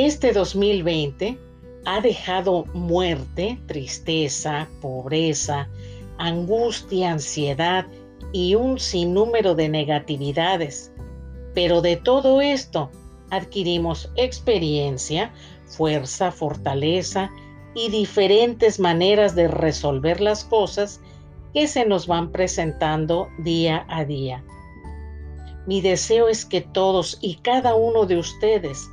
Este 2020 ha dejado muerte, tristeza, pobreza, angustia, ansiedad y un sinnúmero de negatividades. Pero de todo esto adquirimos experiencia, fuerza, fortaleza y diferentes maneras de resolver las cosas que se nos van presentando día a día. Mi deseo es que todos y cada uno de ustedes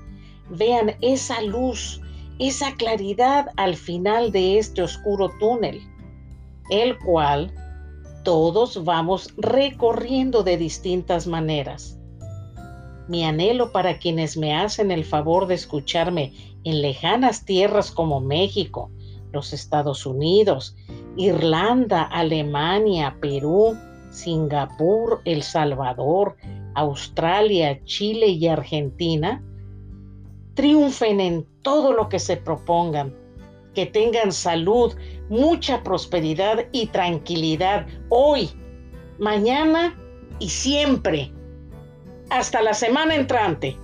vean esa luz, esa claridad al final de este oscuro túnel, el cual todos vamos recorriendo de distintas maneras. Mi anhelo para quienes me hacen el favor de escucharme en lejanas tierras como México, los Estados Unidos, Irlanda, Alemania, Perú, Singapur, El Salvador, Australia, Chile y Argentina, triunfen en todo lo que se propongan, que tengan salud, mucha prosperidad y tranquilidad hoy, mañana y siempre. Hasta la semana entrante.